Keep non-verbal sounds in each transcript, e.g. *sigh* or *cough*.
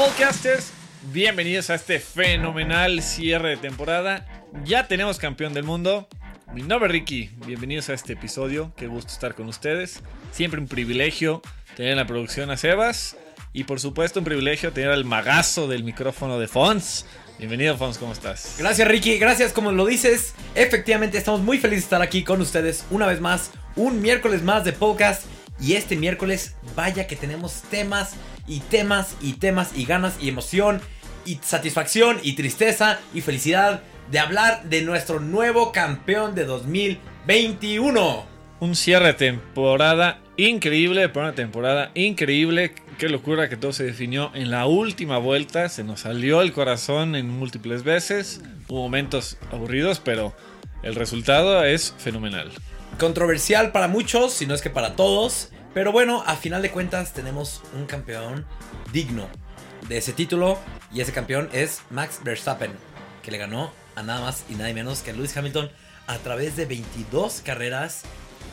podcasters? Bienvenidos a este fenomenal cierre de temporada. Ya tenemos campeón del mundo. Mi nombre es Ricky. Bienvenidos a este episodio. Qué gusto estar con ustedes. Siempre un privilegio tener en la producción a Sebas. Y por supuesto un privilegio tener al magazo del micrófono de Fons. Bienvenido Fons, ¿cómo estás? Gracias Ricky, gracias como lo dices. Efectivamente estamos muy felices de estar aquí con ustedes una vez más. Un miércoles más de podcast. Y este miércoles, vaya que tenemos temas y temas y temas y ganas y emoción y satisfacción y tristeza y felicidad de hablar de nuestro nuevo campeón de 2021. Un cierre de temporada increíble, una temporada increíble. Qué locura que todo se definió en la última vuelta. Se nos salió el corazón en múltiples veces. Hubo momentos aburridos, pero el resultado es fenomenal. Controversial para muchos, si no es que para todos. Pero bueno, a final de cuentas tenemos un campeón digno de ese título. Y ese campeón es Max Verstappen, que le ganó a nada más y nada menos que a Lewis Hamilton a través de 22 carreras,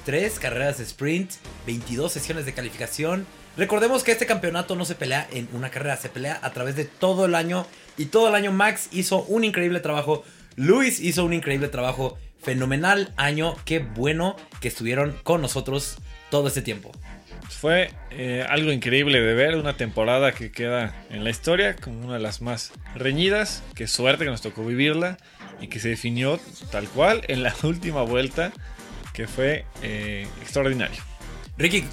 3 carreras de sprint, 22 sesiones de calificación. Recordemos que este campeonato no se pelea en una carrera, se pelea a través de todo el año. Y todo el año Max hizo un increíble trabajo. Lewis hizo un increíble trabajo. Fenomenal año. Qué bueno que estuvieron con nosotros todo este tiempo. Fue eh, algo increíble de ver, una temporada que queda en la historia como una de las más reñidas. Qué suerte que nos tocó vivirla y que se definió tal cual en la *laughs* última vuelta, que fue eh, extraordinario. Ricky,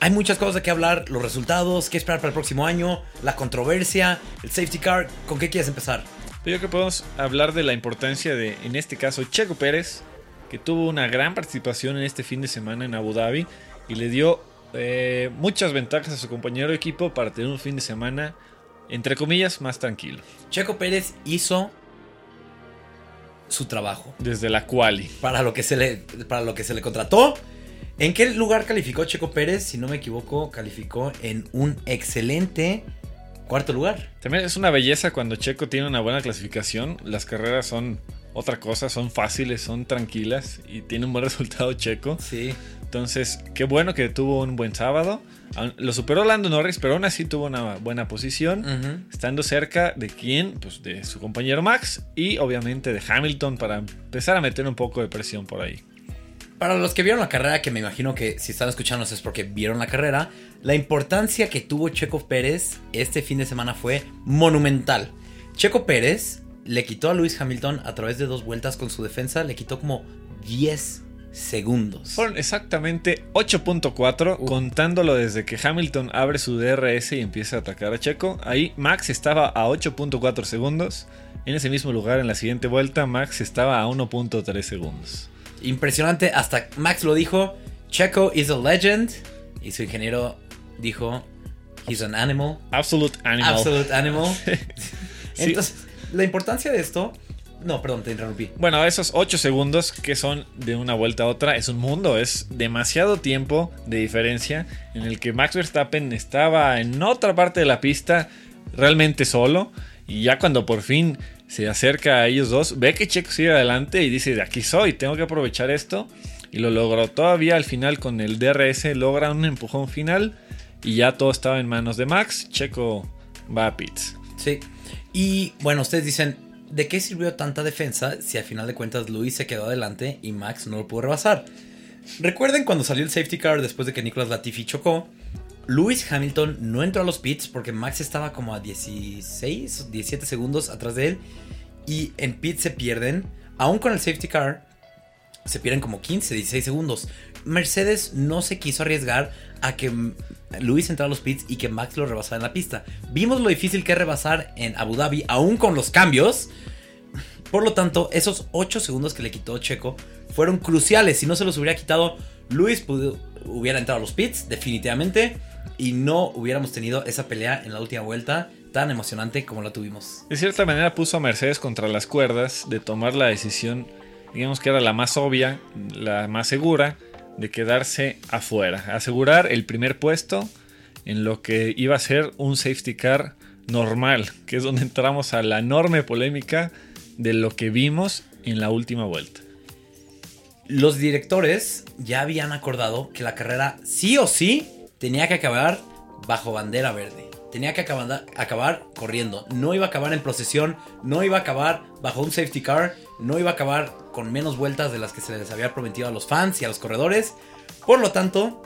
hay muchas cosas de qué hablar, los resultados, qué esperar para el próximo año, la controversia, el safety car. ¿Con qué quieres empezar? Yo creo que podemos hablar de la importancia de, en este caso, Checo Pérez, que tuvo una gran participación en este fin de semana en Abu Dhabi y le dio eh, muchas ventajas a su compañero de equipo para tener un fin de semana, entre comillas, más tranquilo. Checo Pérez hizo su trabajo. Desde la quali. Para lo que se le, para lo que se le contrató. ¿En qué lugar calificó Checo Pérez? Si no me equivoco, calificó en un excelente cuarto lugar. También es una belleza cuando Checo tiene una buena clasificación. Las carreras son otra cosa, son fáciles, son tranquilas y tiene un buen *laughs* resultado Checo. Sí. Entonces, qué bueno que tuvo un buen sábado. Lo superó Lando Norris, pero aún así tuvo una buena posición, estando cerca de quién, pues de su compañero Max y obviamente de Hamilton para empezar a meter un poco de presión por ahí. Para los que vieron la carrera, que me imagino que si están escuchándonos es porque vieron la carrera, la importancia que tuvo Checo Pérez este fin de semana fue monumental. Checo Pérez le quitó a Lewis Hamilton a través de dos vueltas con su defensa, le quitó como 10 segundos. Fueron exactamente 8.4, contándolo desde que Hamilton abre su DRS y empieza a atacar a Checo. Ahí Max estaba a 8.4 segundos. En ese mismo lugar, en la siguiente vuelta, Max estaba a 1.3 segundos. Impresionante, hasta Max lo dijo, Checo is a legend. Y su ingeniero dijo, he's an animal. Absolute animal. Absolute animal. *laughs* *laughs* Entonces, la importancia de esto no, perdón, te interrumpí. Bueno, esos 8 segundos que son de una vuelta a otra es un mundo, es demasiado tiempo de diferencia en el que Max Verstappen estaba en otra parte de la pista realmente solo y ya cuando por fin se acerca a ellos dos, ve que Checo sigue adelante y dice, de aquí soy, tengo que aprovechar esto y lo logró. Todavía al final con el DRS logra un empujón final y ya todo estaba en manos de Max, Checo va a pits. Sí. Y bueno, ustedes dicen, ¿de qué sirvió tanta defensa si al final de cuentas Luis se quedó adelante y Max no lo pudo rebasar? Recuerden cuando salió el safety car después de que Nicolas Latifi chocó. Lewis Hamilton no entró a los pits porque Max estaba como a 16, 17 segundos atrás de él. Y en pits se pierden, aún con el safety car, se pierden como 15, 16 segundos. Mercedes no se quiso arriesgar a que Luis entrara a los pits y que Max lo rebasara en la pista. Vimos lo difícil que es rebasar en Abu Dhabi, aún con los cambios. Por lo tanto, esos 8 segundos que le quitó Checo fueron cruciales. Si no se los hubiera quitado, Luis hubiera entrado a los pits, definitivamente. Y no hubiéramos tenido esa pelea en la última vuelta tan emocionante como la tuvimos. De cierta manera puso a Mercedes contra las cuerdas de tomar la decisión, digamos que era la más obvia, la más segura, de quedarse afuera, asegurar el primer puesto en lo que iba a ser un safety car normal, que es donde entramos a la enorme polémica de lo que vimos en la última vuelta. Los directores ya habían acordado que la carrera sí o sí tenía que acabar bajo bandera verde. tenía que acabar, acabar corriendo. No iba a acabar en procesión, no iba a acabar bajo un safety car, no iba a acabar con menos vueltas de las que se les había prometido a los fans y a los corredores. Por lo tanto,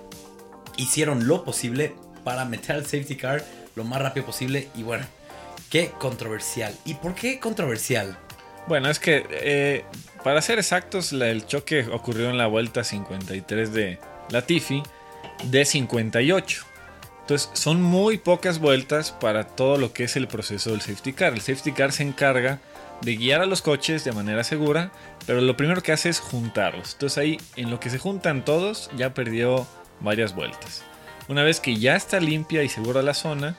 hicieron lo posible para meter al safety car lo más rápido posible y bueno, qué controversial. ¿Y por qué controversial? Bueno, es que eh, para ser exactos, el choque ocurrió en la vuelta 53 de Latifi de 58. Entonces, son muy pocas vueltas para todo lo que es el proceso del safety car. El safety car se encarga de guiar a los coches de manera segura, pero lo primero que hace es juntarlos. Entonces, ahí en lo que se juntan todos, ya perdió varias vueltas. Una vez que ya está limpia y segura la zona,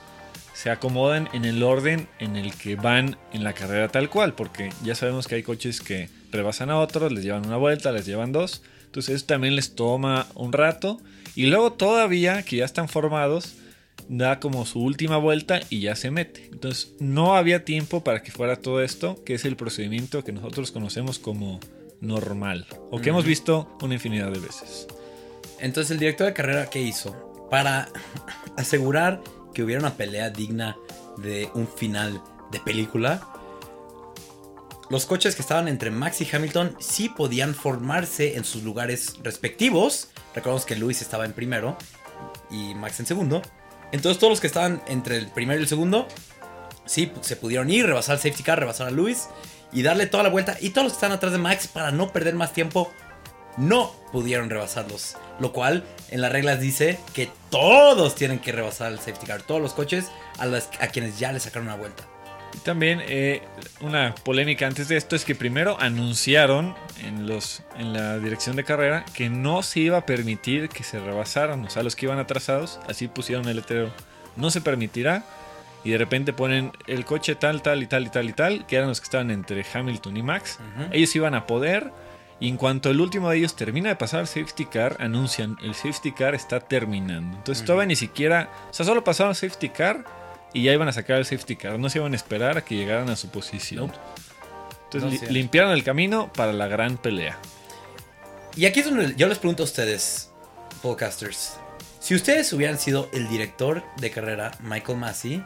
se acomodan en el orden en el que van en la carrera tal cual, porque ya sabemos que hay coches que rebasan a otros, les llevan una vuelta, les llevan dos, entonces eso también les toma un rato, y luego todavía que ya están formados, da como su última vuelta y ya se mete. Entonces no había tiempo para que fuera todo esto, que es el procedimiento que nosotros conocemos como normal, o que hemos visto una infinidad de veces. Entonces el director de carrera, ¿qué hizo? Para asegurar que hubiera una pelea digna de un final de película, los coches que estaban entre Max y Hamilton sí podían formarse en sus lugares respectivos. Recordemos que Lewis estaba en primero y Max en segundo. Entonces todos los que estaban entre el primero y el segundo, sí, se pudieron ir, rebasar el safety car, rebasar a Lewis y darle toda la vuelta. Y todos los que están atrás de Max, para no perder más tiempo, no pudieron rebasarlos. Lo cual en las reglas dice que todos tienen que rebasar el safety car. Todos los coches a, a quienes ya le sacaron una vuelta. También eh, una polémica antes de esto es que primero anunciaron en, los, en la dirección de carrera que no se iba a permitir que se rebasaran, o sea, los que iban atrasados, así pusieron el letrero, no se permitirá, y de repente ponen el coche tal, tal y tal y tal y tal, que eran los que estaban entre Hamilton y Max, ellos iban a poder, y en cuanto el último de ellos termina de pasar el safety car, anuncian, el safety car está terminando. Entonces Ujú. todavía ni siquiera, o sea, solo pasaron el safety car y ya iban a sacar el safety car, no se iban a esperar a que llegaran a su posición. Entonces No, li- cierto. limpiaron el camino para la gran pelea. Y aquí es donde yo les pregunto a ustedes, podcasters. Si ustedes hubieran sido el director de carrera, Michael Massey,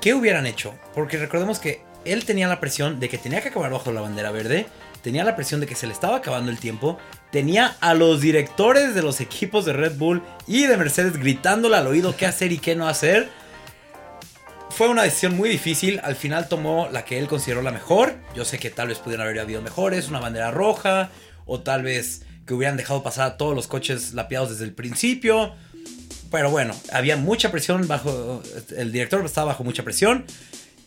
¿qué hubieran hecho? Porque recordemos que él tenía la presión de que tenía que acabar bajo la bandera verde, tenía la presión de que se le estaba acabando el tiempo, tenía a los directores de los equipos de Red Bull y de Mercedes gritándole al oído qué hacer y qué no hacer. Fue una decisión muy difícil, al final tomó la que él consideró la mejor. Yo sé que tal vez pudieran haber habido mejores, una bandera roja, o tal vez que hubieran dejado pasar a todos los coches lapeados desde el principio. Pero bueno, había mucha presión bajo. El director estaba bajo mucha presión.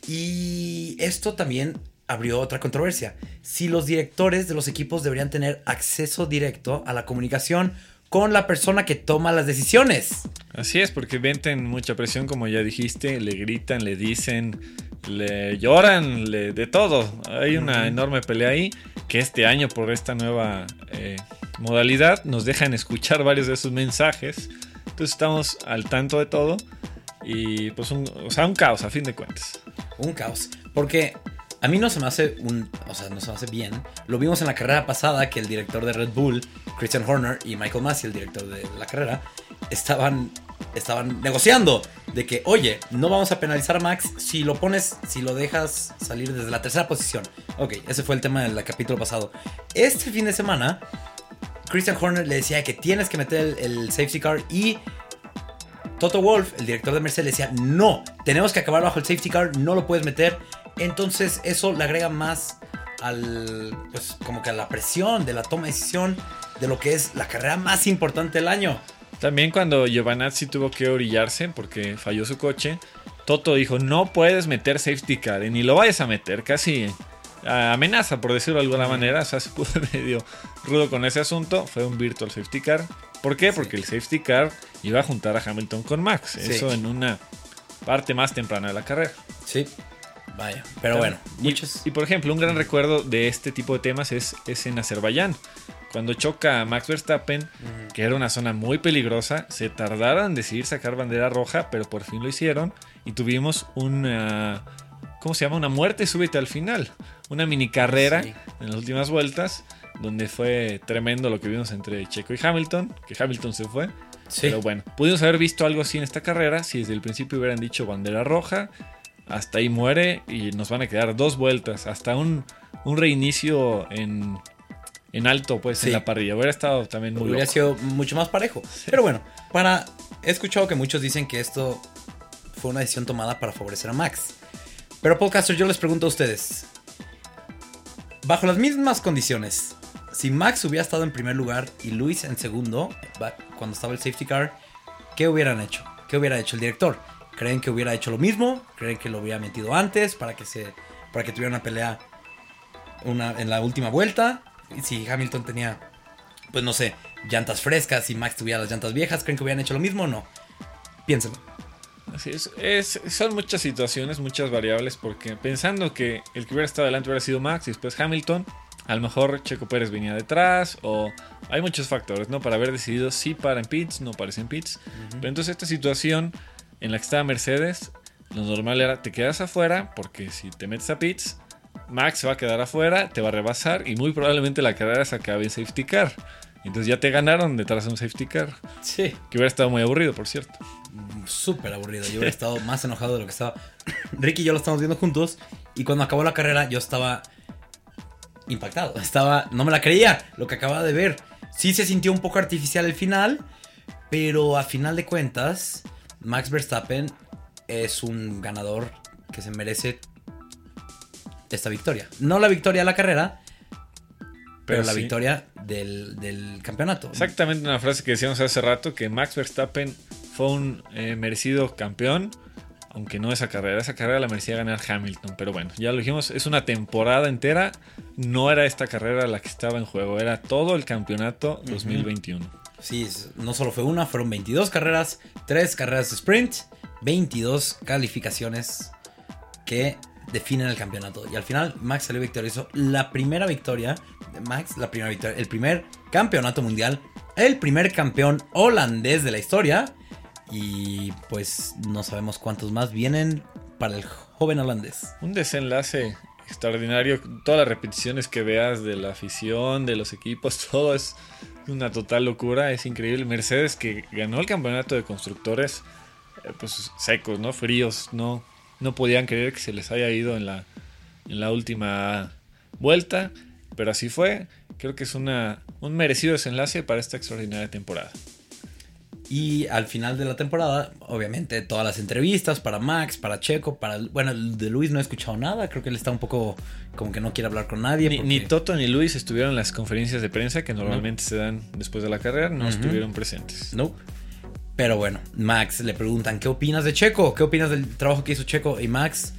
Y esto también abrió otra controversia. Si los directores de los equipos deberían tener acceso directo a la comunicación con la persona que toma las decisiones. Así es, porque venten mucha presión, como ya dijiste, le gritan, le dicen, le lloran, le, de todo. Hay una enorme pelea ahí, que este año por esta nueva eh, modalidad nos dejan escuchar varios de sus mensajes. Entonces estamos al tanto de todo. Y pues un, o sea, un caos a fin de cuentas. Un caos. Porque a mí no se me hace un. O sea, no se me hace bien. Lo vimos en la carrera pasada que el director de Red Bull, Christian Horner, y Michael Massey, el director de la carrera, estaban. Estaban negociando de que, oye, no vamos a penalizar a Max si lo pones, si lo dejas salir desde la tercera posición. Ok, ese fue el tema del capítulo pasado. Este fin de semana, Christian Horner le decía que tienes que meter el, el safety car y Toto Wolf, el director de Mercedes, decía, no, tenemos que acabar bajo el safety car, no lo puedes meter. Entonces eso le agrega más al, pues como que a la presión de la toma de decisión de lo que es la carrera más importante del año. También cuando Giovanazzi tuvo que orillarse porque falló su coche, Toto dijo, no puedes meter safety car, y ni lo vayas a meter, casi amenaza por decirlo de alguna manera, o sea, *laughs* se puso medio rudo con ese asunto, fue un virtual safety car. ¿Por qué? Sí. Porque el safety car iba a juntar a Hamilton con Max, Sí. eso en una parte más temprana de la carrera. Sí. Vaya. Pero bueno, Y- muchos... Y, por ejemplo, un gran recuerdo de este tipo de temas es, es en Azerbaiyán. Cuando choca Max Verstappen, que era una zona muy peligrosa, se tardaron en decidir sacar bandera roja, pero por fin lo hicieron y tuvimos una, ¿cómo se llama? Una muerte súbita al final, una mini carrera Sí. en las últimas vueltas, donde fue tremendo lo que vimos entre Checo y Hamilton, que Hamilton se fue. Sí. Pero bueno, pudimos haber visto algo así en esta carrera si desde el principio hubieran dicho bandera roja. Hasta ahí muere y nos van a quedar dos vueltas. Hasta un, un reinicio en, en alto, pues, Sí. en la parrilla. Hubiera estado también muy Hubiera loco. sido mucho más parejo. Pero bueno, para. He escuchado que muchos dicen que esto fue una decisión tomada para favorecer a Max. Pero, podcasters, yo les pregunto a ustedes: bajo las mismas condiciones, si Max hubiera estado en primer lugar y Luis en segundo, cuando estaba el safety car, ¿qué hubieran hecho? ¿Qué hubiera hecho el director? ¿Creen que hubiera hecho lo mismo? ¿Creen que lo hubiera metido antes para que se para que tuviera una pelea una, en la última vuelta? Y si Hamilton tenía pues no sé, llantas frescas y Max tuviera las llantas viejas, ¿creen que hubieran hecho lo mismo o no? Piénsenlo. Así es, es- son muchas situaciones, muchas variables, porque pensando que el que hubiera estado adelante hubiera sido Max y después Hamilton, a lo mejor Checo Pérez venía detrás, o hay muchos factores, ¿no? Para haber decidido si para en pits, no parece en pits. Pero entonces esta situación en la que estaba Mercedes, lo normal era te quedas afuera, porque si te metes a pits, Max se va a quedar afuera, te va a rebasar y muy probablemente la carrera se acabe en safety car. Entonces ya te ganaron detrás de un safety car, Sí. que hubiera estado muy aburrido, por cierto. Súper aburrido. Yo hubiera estado más enojado de lo que estaba. Ricky y yo lo estamos viendo juntos. Y cuando acabó la carrera, yo estaba impactado. Estaba. No me la creía lo que acababa de ver. Sí se sintió un poco artificial el final. Pero a final de cuentas, Max Verstappen es un ganador que se merece esta victoria. No la victoria de la carrera, pero, la sí. victoria del, del campeonato. Exactamente una frase que decíamos hace rato, que Max Verstappen fue un eh, merecido campeón, aunque no esa carrera, esa carrera la merecía ganar Hamilton, pero bueno, ya lo dijimos, es una temporada entera, no era esta carrera la que estaba en juego, era todo el campeonato 2021. Sí, no solo fue una, fueron 22 carreras, 3 carreras sprint, 22 calificaciones que definen el campeonato. Y al final Max salió victorioso. La primera victoria de Max, la primera victoria, el primer campeonato mundial, el primer campeón holandés de la historia. Y pues no sabemos cuántos más vienen para el joven holandés. Un desenlace extraordinario, todas las repeticiones que veas de la afición, de los equipos, *laughs* todo es una total locura, es increíble. Mercedes que ganó el campeonato de constructores, eh, pues secos, ¿no? Fríos, no, no podían creer que se les haya ido en la, en la última vuelta, pero así fue. Creo que es una, un merecido desenlace para esta extraordinaria temporada. Y al final de la temporada, obviamente, todas las entrevistas para Max, para Checo, para... Bueno, de Luis no he escuchado nada. Creo que él está un poco como que no quiere hablar con nadie. Ni, porque- ni Toto ni Luis estuvieron en las conferencias de prensa que normalmente se dan después de la carrera, no estuvieron presentes. Nope. Pero bueno, Max le preguntan, ¿qué opinas de Checo? ¿Qué opinas del trabajo que hizo Checo? Y Max,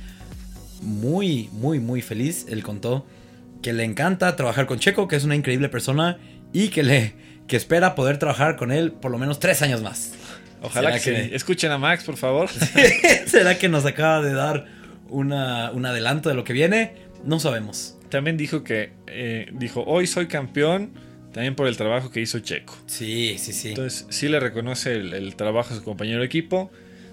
muy, muy, muy feliz. Él contó que le encanta trabajar con Checo, que es una increíble persona y que le que espera poder trabajar con él por lo menos tres años más. Ojalá que, ¿Será sí. Escuchen a Max, por favor. *laughs* ¿Será que nos acaba de dar una, un adelanto de lo que viene? No sabemos. También dijo que eh, dijo hoy soy campeón también por el trabajo que hizo Checo. Sí, sí, sí. Entonces sí le reconoce el, el trabajo a su compañero de equipo.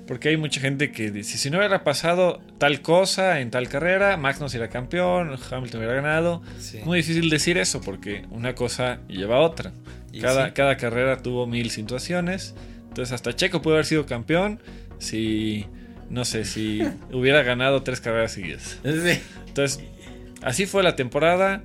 Porque hay mucha gente que dice, si no hubiera pasado tal cosa en tal carrera, Max no sería campeón, Hamilton hubiera ganado. Sí. Muy difícil decir eso porque una cosa lleva a otra. Cada, sí. cada carrera tuvo mil situaciones. Entonces hasta Checo pudo haber sido campeón si, no sé, si *laughs* hubiera ganado tres carreras seguidas. Sí. Entonces, así fue la temporada.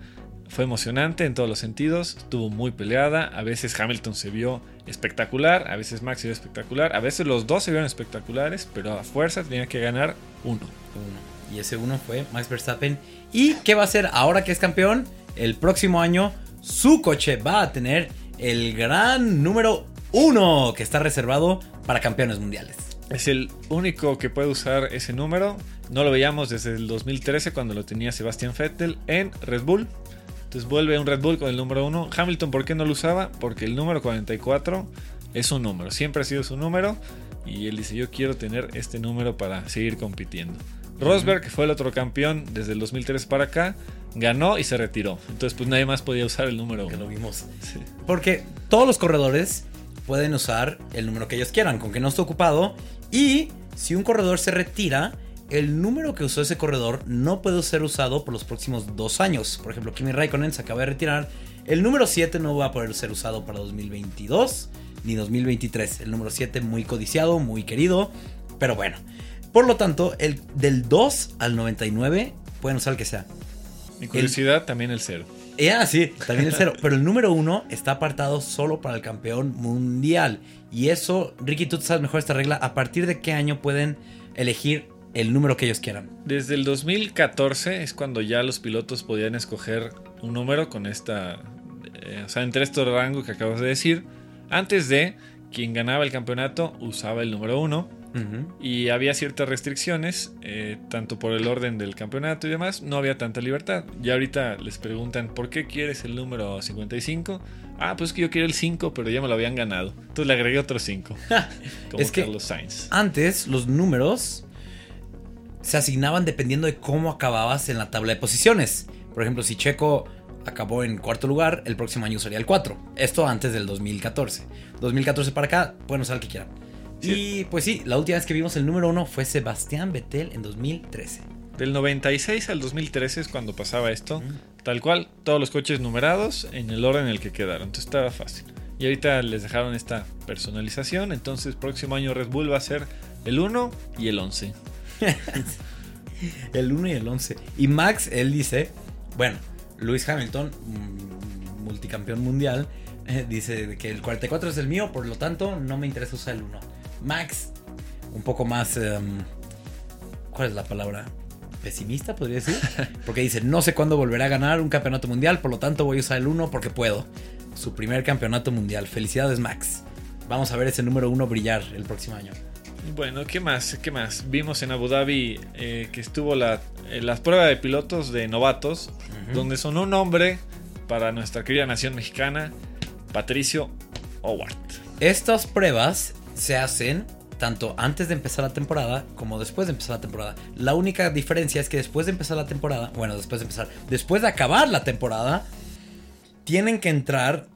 Fue emocionante en todos los sentidos. Estuvo muy peleada. A veces Hamilton se vio espectacular. A veces Max se vio espectacular. A veces los dos se vieron espectaculares. Pero a fuerza tenía que ganar uno. Uno. Y ese uno fue Max Verstappen. ¿Y qué va a hacer ahora que es campeón? El próximo año su coche va a tener el gran número uno que está reservado para campeones mundiales. Es el único que puede usar ese número. No lo veíamos desde el 2013 cuando lo tenía Sebastian Vettel en Red Bull. Entonces vuelve un Red Bull con el número 1. Hamilton, ¿por qué no lo usaba? Porque el número 44 es un número. Siempre ha sido su número. Y él dice, yo quiero tener este número para seguir compitiendo. Rosberg, que fue el otro campeón desde el 2003 para acá, ganó y se retiró. Entonces pues nadie más podía usar el número Que lo 1. vimos. Porque todos los corredores pueden usar el número que ellos quieran, con que no esté ocupado. Y si un corredor se retira, el número que usó ese corredor no puede ser usado por los próximos dos años. Por ejemplo, Kimi Raikkonen se acaba de retirar. El número 7 no va a poder ser usado para 2022. ni 2023. El número 7 muy codiciado, muy querido, pero bueno. Por lo tanto, el del 2 al 99 pueden usar el que sea. Mi curiosidad, también el 0. Ya, sí, también el 0. *laughs* pero el número 1 está apartado solo para el campeón mundial. Y eso, Ricky, tú sabes mejor esta regla. ¿A partir de qué año pueden elegir el número que ellos quieran? Desde el 2014 es cuando ya los pilotos podían escoger un número con esta. eh, o sea, entre estos rangos que acabas de decir. Antes de quien ganaba el campeonato usaba el número 1. Y había ciertas restricciones, eh, tanto por el orden del campeonato y demás, no había tanta libertad. Ya ahorita les preguntan, ¿por qué quieres el número 55? Ah, pues es que yo quiero el 5, pero ya me lo habían ganado. Entonces le agregué otro 5. *laughs* como Es que- Carlos Sainz. Antes, los números se asignaban dependiendo de cómo acababas en la tabla de posiciones. Por ejemplo, si Checo acabó en cuarto lugar, el próximo año usaría el 4. Esto antes del 2014. 2014 para acá, pueden usar el que quieran. Y pues sí, la última vez que vimos el número 1 fue Sebastián Vettel en 2013. Del 96 al 2013 es cuando pasaba esto. Mm. Tal cual, todos los coches numerados en el orden en el que quedaron. Entonces estaba fácil. Y ahorita les dejaron esta personalización. Entonces, próximo año Red Bull va a ser el 1 y el 11. *laughs* El 1 y el 11. Y Max, él dice, bueno, Lewis Hamilton, mm, multicampeón mundial, *laughs* dice que el 44 es el mío, por lo tanto no me interesa usar el 1. Max, un poco más... em, ¿Cuál es la palabra? Pesimista, podría decir. *laughs* Porque dice, no sé cuándo volverá a ganar un campeonato mundial, por lo tanto voy a usar el 1 porque puedo. Su primer campeonato mundial. Felicidades, Max. Vamos a ver ese número 1 brillar el próximo año. Bueno, ¿qué más? ¿Qué más? Vimos en Abu Dhabi eh, que estuvo la, eh, las pruebas de pilotos de novatos, donde sonó un nombre para nuestra querida nación mexicana, Patricio Howard. Estas pruebas se hacen tanto antes de empezar la temporada como después de empezar la temporada. La única diferencia es que después de empezar la temporada, bueno, después de empezar, después de acabar la temporada, tienen que entrar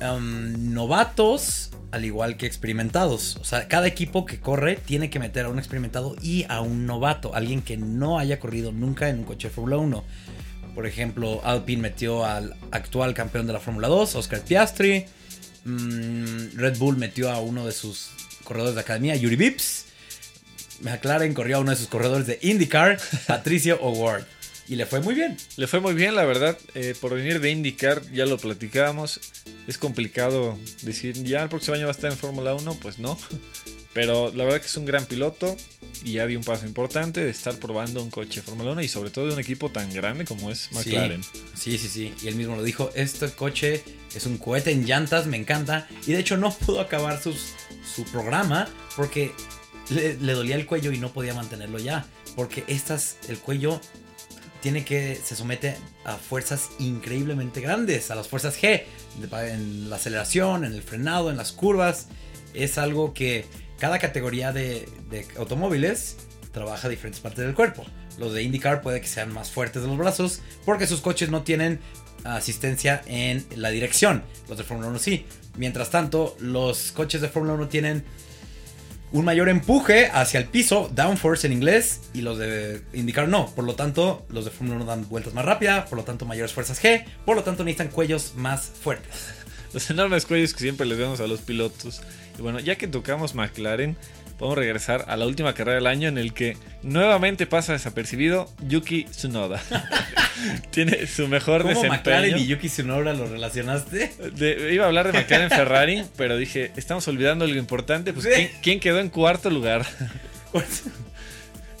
um, novatos al igual que experimentados. O sea, cada equipo que corre tiene que meter a un experimentado y a un novato, alguien que no haya corrido nunca en un coche de Fórmula 1. Por ejemplo, Alpine metió al actual campeón de la Fórmula 2, Oscar Piastri. Mm, Red Bull metió a uno de sus corredores de academia, Yuri Vips. McLaren corrió a uno de sus corredores de IndyCar, *laughs* Patricio O'Ward. Y le fue muy bien. Le fue muy bien, la verdad. eh, por venir de IndyCar, ya lo platicábamos. Es complicado decir, ya el próximo año va a estar en Fórmula 1, pues no. Pero la verdad que es un gran piloto y ya dio un paso importante de estar probando un coche Fórmula 1 y sobre todo de un equipo tan grande como es McLaren. Sí, sí, sí. Y él mismo lo dijo, este coche es un cohete en llantas, me encanta. Y de hecho no pudo acabar sus- su programa porque le, le dolía el cuello y no podía mantenerlo ya. Porque estas, el cuello tiene que, se somete a fuerzas increíblemente grandes, a las fuerzas G, en la aceleración, en el frenado, en las curvas. Es algo que cada categoría de, automóviles trabaja diferentes partes del cuerpo. Los de IndyCar puede que sean más fuertes de los brazos porque sus coches no tienen asistencia en la dirección. Los de Fórmula 1 sí. Mientras tanto, los coches de Fórmula 1 tienen un mayor empuje hacia el piso, downforce en inglés, y los de IndyCar no. Por lo tanto, los de Fórmula 1 dan vueltas más rápidas, por lo tanto mayores fuerzas G, por lo tanto necesitan cuellos más fuertes. Los enormes cuellos que siempre les vemos a los pilotos. Y bueno, ya que tocamos McLaren, podemos regresar a la última carrera del año en el que nuevamente pasa desapercibido Yuki Tsunoda. *laughs* Tiene su mejor ¿Cómo McLaren y desempeño. Yuki Tsunoda lo relacionaste? De- iba a hablar de McLaren Ferrari, *laughs* pero dije, estamos olvidando algo importante. Pues. ¿quién, quién quedó en cuarto lugar? *laughs*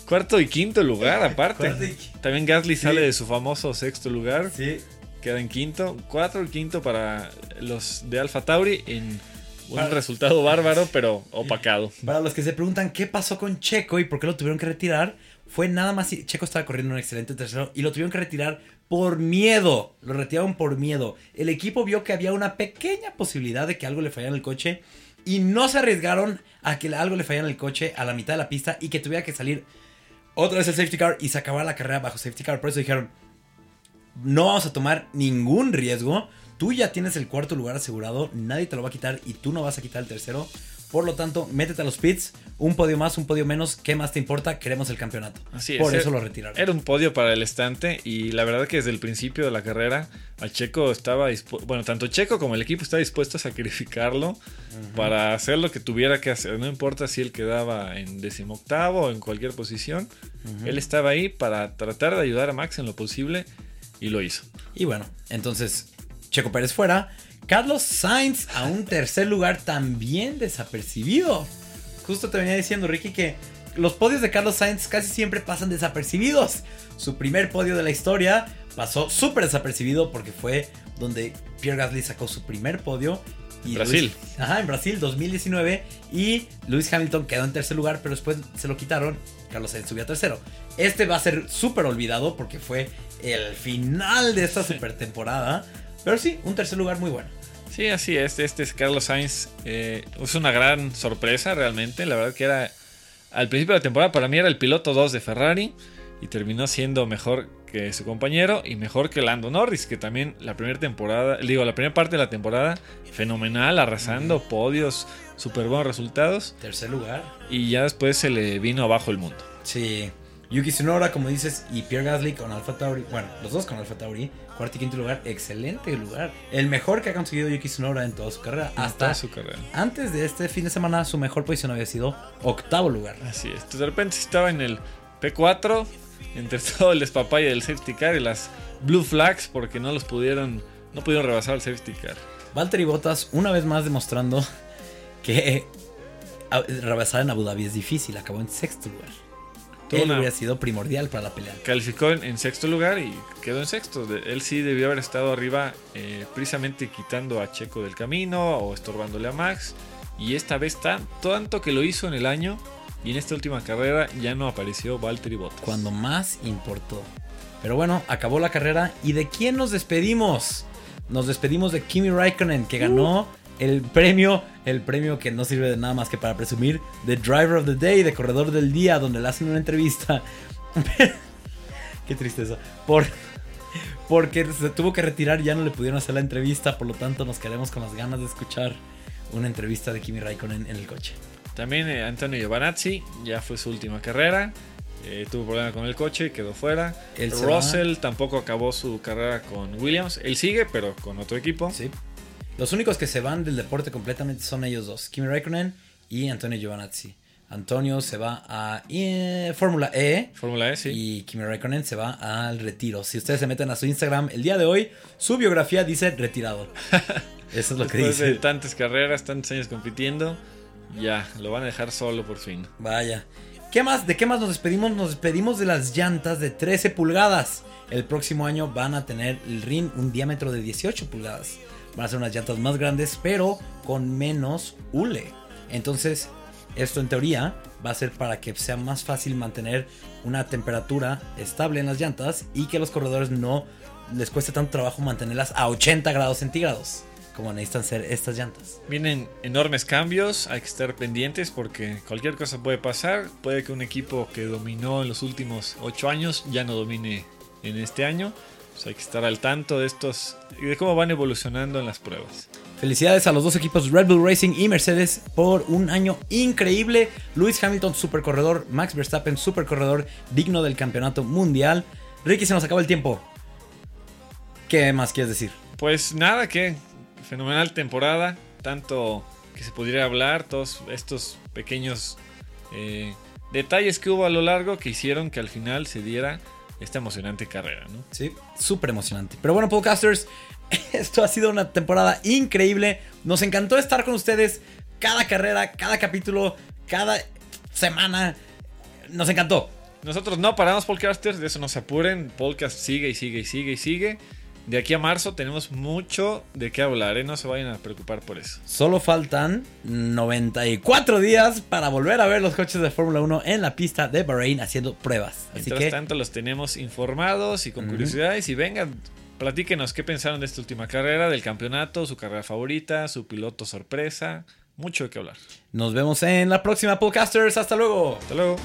Cuarto y quinto lugar, aparte. También Gasly Sí. sale de su famoso sexto lugar. Sí. Queda en quinto. Cuatro y quinto para los de Alfa Tauri en un Para- resultado bárbaro, pero opacado. Para los que se preguntan qué pasó con Checo y por qué lo tuvieron que retirar, fue nada más. Checo estaba corriendo un excelente tercero y lo tuvieron que retirar por miedo. Lo retiraron por miedo. El equipo vio que había una pequeña posibilidad de que algo le fallara en el coche y no se arriesgaron a que algo le fallara en el coche a la mitad de la pista y que tuviera que salir otra vez el safety car y se acabara la carrera bajo safety car. Por eso dijeron: No vamos a tomar ningún riesgo. Tú ya tienes el cuarto lugar asegurado, nadie te lo va a quitar y tú no vas a quitar el tercero. Por lo tanto, métete a los pits. Un podio más, un podio menos. ¿Qué más te importa? Queremos el campeonato. Así es. Por eso Era- lo retiraron. Era un podio para el estante y la verdad que desde el principio de la carrera al Checo estaba dispuesto, bueno, tanto Checo como el equipo estaba dispuesto a sacrificarlo para hacer lo que tuviera que hacer. No importa si él quedaba en decimoctavo o en cualquier posición, él estaba ahí para tratar de ayudar a Max en lo posible y lo hizo. Y bueno, entonces Checo Pérez fuera. Carlos Sainz a un tercer lugar también desapercibido. Justo te venía diciendo, Ricky, que los podios de Carlos Sainz casi siempre pasan desapercibidos. Su primer podio de la historia pasó súper desapercibido porque fue donde Pierre Gasly sacó su primer podio. Y Brasil. Luis- ajá, en Brasil 2019. Y Lewis Hamilton quedó en tercer lugar, pero después se lo quitaron. Carlos Sainz subió a tercero. Este va a ser súper olvidado porque fue el final de esta super temporada. Pero sí, un tercer lugar muy bueno. Sí, así es. Este es Carlos Sainz. eh, es una gran sorpresa realmente. La verdad que era al principio de la temporada para mí era el piloto 2 de Ferrari y terminó siendo mejor que su compañero y mejor que Lando Norris, que también la primera temporada, digo, la primera parte de la temporada fenomenal, arrasando podios, súper buenos resultados Tercer lugar. y ya después se le vino abajo el mundo. Sí. Yuki Tsunoda, como dices, y Pierre Gasly con Alfa Tauri. Bueno, los dos con Alfa Tauri. Cuarto y quinto lugar. Excelente lugar. El mejor que ha conseguido Yuki Tsunoda en toda su carrera. En Hasta toda su carrera. antes de este fin de semana, su mejor posición había sido octavo lugar. Así es. De repente estaba en el P4, entre *laughs* todo el despapalle del safety car y las blue flags, porque no los pudieron, no pudieron rebasar el safety car. Valtteri Bottas, una vez más demostrando *laughs* que rebasar en Abu Dhabi es difícil. Acabó en sexto lugar. Él una- hubiera sido primordial para la pelea. Calificó en, en sexto lugar y quedó en sexto. Él sí debió haber estado arriba, eh, precisamente quitando a Checo del camino o estorbándole a Max. Y esta vez tan, tanto que lo hizo en el año y en esta última carrera ya no apareció Valtteri Bottas. Cuando más importó. Pero bueno, acabó la carrera. ¿Y de quién nos despedimos? Nos despedimos de Kimi Raikkonen, que ganó el premio, el premio que no sirve de nada más que para presumir, de Driver of the Day, de Corredor del Día, donde le hacen una entrevista. *laughs* Qué tristeza. Por, porque se tuvo que retirar y ya no le pudieron hacer la entrevista, por lo tanto nos quedamos con las ganas de escuchar una entrevista de Kimi Raikkonen en el coche. También eh, Antonio Giovanazzi, ya fue su última carrera. eh, tuvo problema con el coche y quedó fuera. Él se Russell tampoco acabó su carrera con Williams. Él sigue, pero con otro equipo. Sí. Los únicos que se van del deporte completamente son ellos dos, Kimi Raikkonen y Antonio Giovanazzi. Antonio se va a eh, Fórmula E Fórmula E, sí. y Kimi Raikkonen se va al retiro. Si ustedes se meten a su Instagram el día de hoy, su biografía dice retirado. *laughs* Eso es lo que Después de dice. tantas carreras, tantos años compitiendo, ya, lo van a dejar solo por fin. Vaya. ¿Qué más? ¿De qué más nos despedimos? Nos despedimos de las llantas de 13 pulgadas. El próximo año van a tener el ring un diámetro de 18 pulgadas. Van a ser unas llantas más grandes, pero con menos hule. Entonces, esto en teoría va a ser para que sea más fácil mantener una temperatura estable en las llantas y que los corredores no les cueste tanto trabajo mantenerlas a 80 grados centígrados, como necesitan ser estas llantas. Vienen enormes cambios, hay que estar pendientes porque cualquier cosa puede pasar. Puede que un equipo que dominó en los últimos 8 años ya no domine en este año. Pues hay que estar al tanto de estos y de cómo van evolucionando en las pruebas. Felicidades a los dos equipos Red Bull Racing y Mercedes por un año increíble. Lewis Hamilton, super corredor. Max Verstappen, super corredor, digno del campeonato mundial. Ricky, se nos acaba el tiempo. ¿Qué más quieres decir? Pues nada, que fenomenal temporada. Tanto que se pudiera hablar, todos estos pequeños eh, detalles que hubo a lo largo que hicieron que al final se diera esta emocionante carrera, ¿no? Sí, súper emocionante. Pero bueno, podcasters, *laughs* esto ha sido una temporada increíble. Nos encantó estar con ustedes cada carrera, cada capítulo, cada semana. Nos encantó. Nosotros no paramos podcasters, de eso no se apuren. Podcast sigue y sigue y sigue y sigue. De aquí a marzo tenemos mucho de qué hablar, ¿eh? no se vayan a preocupar por eso. Solo faltan 94 días para volver a ver los coches de Fórmula 1 en la pista de Bahrein haciendo pruebas. Así Mientras que tanto los tenemos informados y con curiosidades y vengan, platíquenos qué pensaron de esta última carrera, del campeonato, su carrera favorita, su piloto sorpresa, mucho de qué hablar. nos vemos en la próxima podcasters. Hasta luego. Hasta luego.